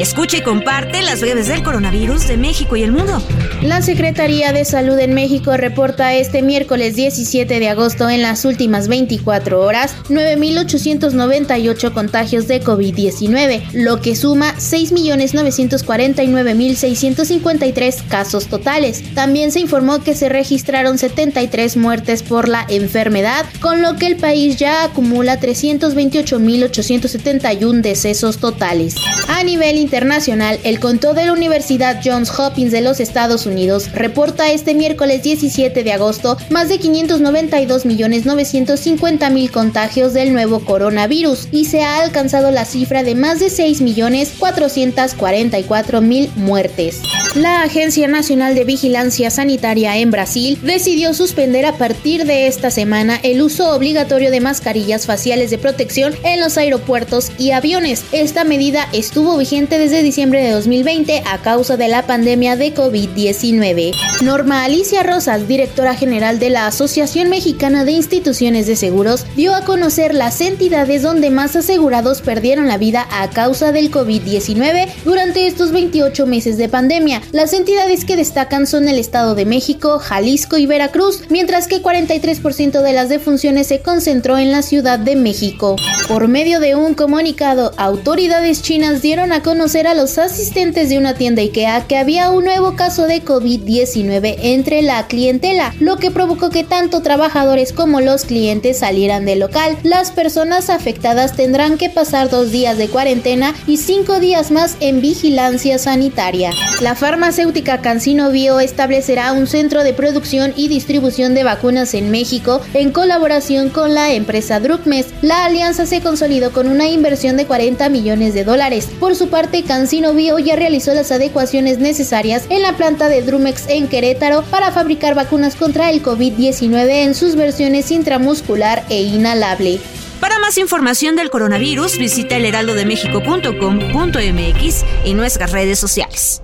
Escucha y comparte las redes del coronavirus de México y el mundo. La Secretaría de Salud en México reporta este miércoles 17 de agosto en las últimas 24 horas 9.898 contagios de COVID-19, lo que suma 6.949.653 casos totales. También se informó que se registraron 73 muertes por la enfermedad, con lo que el país ya acumula 328.871 decesos totales. A nivel internacional, el conteo de la Universidad Johns Hopkins de los Estados Unidos reporta este miércoles 17 de agosto más de 592.950.000 contagios del nuevo coronavirus y se ha alcanzado la cifra de más de 6.444.000 muertes. La Agencia Nacional de Vigilancia Sanitaria en Brasil decidió suspender a partir de esta semana el uso obligatorio de mascarillas faciales de protección en los aeropuertos y aviones. Esta medida estuvo vigente desde diciembre de 2020 a causa de la pandemia de COVID-19. Norma Alicia Rosas, directora general de la Asociación Mexicana de Instituciones de Seguros, dio a conocer las entidades donde más asegurados perdieron la vida a causa del COVID-19 durante estos 28 meses de pandemia. Las entidades que destacan son el Estado de México, Jalisco y Veracruz, mientras que 43% de las defunciones se concentró en la Ciudad de México. Por medio de un comunicado, autoridades chinas dieron a conocer a los asistentes de una tienda IKEA que había un nuevo caso de COVID-19 entre la clientela, lo que provocó que tanto trabajadores como los clientes salieran del local. Las personas afectadas tendrán que pasar dos días de cuarentena y cinco días más en vigilancia sanitaria. La farmacéutica Cancino Bio establecerá un centro de producción y distribución de vacunas en México en colaboración con la empresa Drugmes. La alianza se consolidó con una inversión de 40 millones de dólares. Por su parte, Cancino Bio ya realizó las adecuaciones necesarias en la planta de Drumex en Querétaro para fabricar vacunas contra el COVID-19 en sus versiones intramuscular e inhalable. Para más información del coronavirus, visita elheraldodemexico.com.mx y nuestras redes sociales.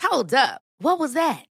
Hold up. What was that?